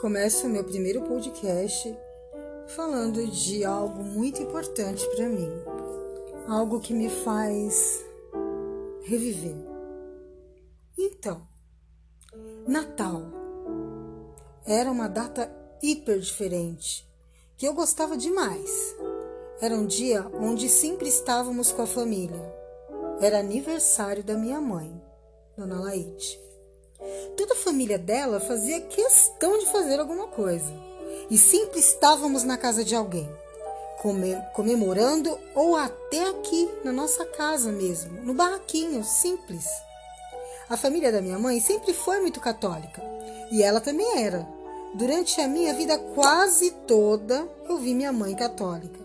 Começo meu primeiro podcast falando de algo muito importante para mim, algo que me faz reviver. Então, Natal era uma data hiper diferente que eu gostava demais. Era um dia onde sempre estávamos com a família. Era aniversário da minha mãe, Dona Laide. Toda a família dela fazia questão de fazer alguma coisa. E sempre estávamos na casa de alguém, comemorando ou até aqui na nossa casa mesmo, no barraquinho simples. A família da minha mãe sempre foi muito católica e ela também era. Durante a minha vida quase toda, eu vi minha mãe católica.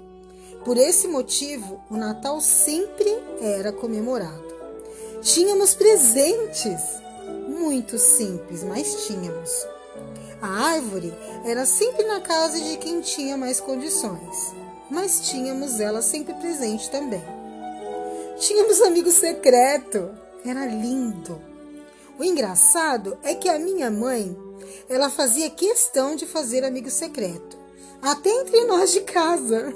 Por esse motivo, o Natal sempre era comemorado. Tínhamos presentes muito simples, mas tínhamos. A árvore era sempre na casa de quem tinha mais condições, mas tínhamos ela sempre presente também. Tínhamos amigo secreto, era lindo. O engraçado é que a minha mãe, ela fazia questão de fazer amigo secreto, até entre nós de casa.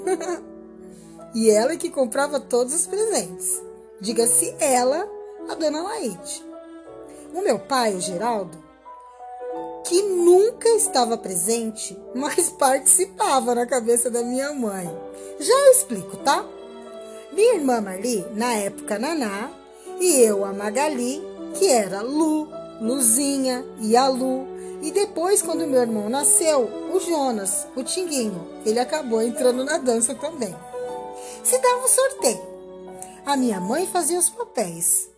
e ela que comprava todos os presentes. Diga-se ela, a dona Laide. O meu pai, o Geraldo, que nunca estava presente, mas participava na cabeça da minha mãe. Já eu explico, tá? Minha irmã Marli, na época Naná, e eu, a Magali, que era Lu, Luzinha e a Lu. E depois, quando meu irmão nasceu, o Jonas, o Tinguinho, ele acabou entrando na dança também. Se dava um sorteio. A minha mãe fazia os papéis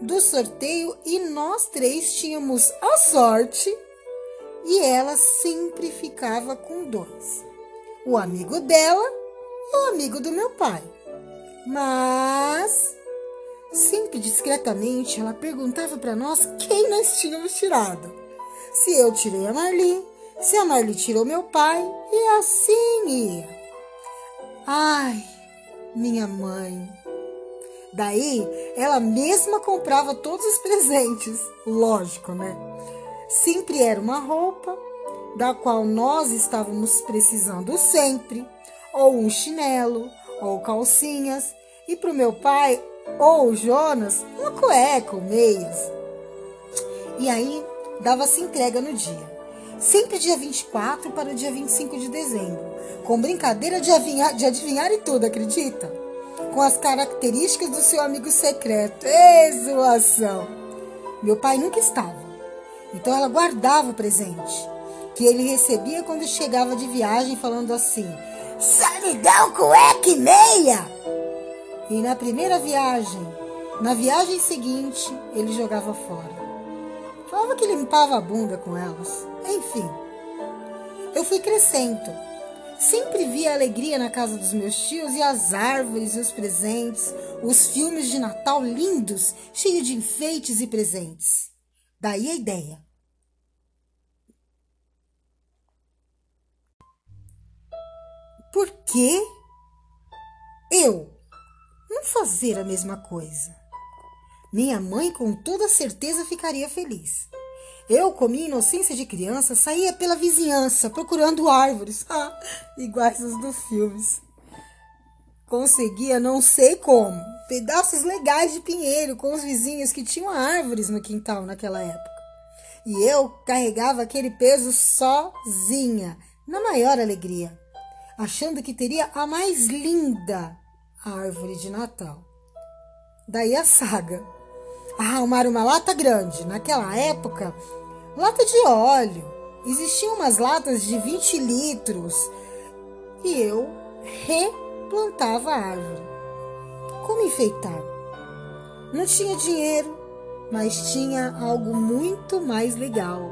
do sorteio e nós três tínhamos a sorte e ela sempre ficava com dois: o amigo dela e o amigo do meu pai. Mas sempre discretamente ela perguntava para nós quem nós tínhamos tirado. Se eu tirei a Marli, se a Marli tirou meu pai e assim ia. Ai, minha mãe, Daí, ela mesma comprava todos os presentes, lógico, né? Sempre era uma roupa da qual nós estávamos precisando sempre, ou um chinelo, ou calcinhas, e para o meu pai ou Jonas, uma cueca ou meias. E aí, dava-se entrega no dia. Sempre dia 24 para o dia 25 de dezembro, com brincadeira de de adivinhar e tudo, acredita? Com as características do seu amigo secreto. Exuação! Meu pai nunca estava, então ela guardava o presente que ele recebia quando chegava de viagem, falando assim: Solidão, cueca e meia! E na primeira viagem, na viagem seguinte, ele jogava fora. Falava que limpava a bunda com elas. Enfim, eu fui crescendo Sempre via alegria na casa dos meus tios e as árvores e os presentes, os filmes de Natal lindos, cheios de enfeites e presentes. Daí a ideia. Por que eu não fazer a mesma coisa? Minha mãe com toda certeza ficaria feliz. Eu, com minha inocência de criança, saía pela vizinhança procurando árvores, ah, iguais as dos filmes. Conseguia, não sei como, pedaços legais de pinheiro com os vizinhos que tinham árvores no quintal naquela época. E eu carregava aquele peso sozinha, na maior alegria, achando que teria a mais linda árvore de Natal. Daí a saga arrumar uma lata grande. Naquela época, lata de óleo. Existiam umas latas de 20 litros. E eu replantava a árvore. Como enfeitar? Não tinha dinheiro, mas tinha algo muito mais legal: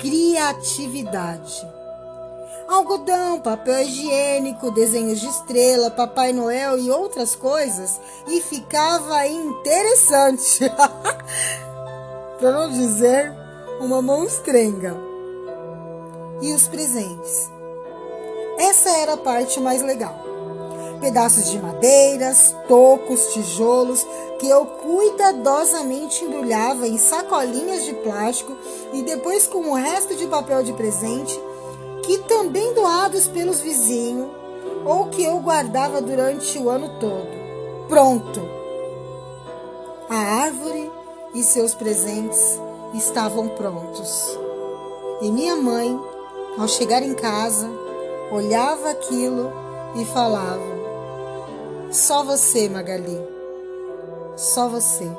criatividade algodão, papel higiênico, desenhos de estrela, Papai Noel e outras coisas, e ficava interessante. Para não dizer uma monstrenga. E os presentes. Essa era a parte mais legal. pedaços de madeiras, tocos, tijolos, que eu cuidadosamente embrulhava em sacolinhas de plástico e depois com o resto de papel de presente, que também doados pelos vizinhos ou que eu guardava durante o ano todo. Pronto! A árvore e seus presentes estavam prontos. E minha mãe, ao chegar em casa, olhava aquilo e falava: Só você, Magali, só você.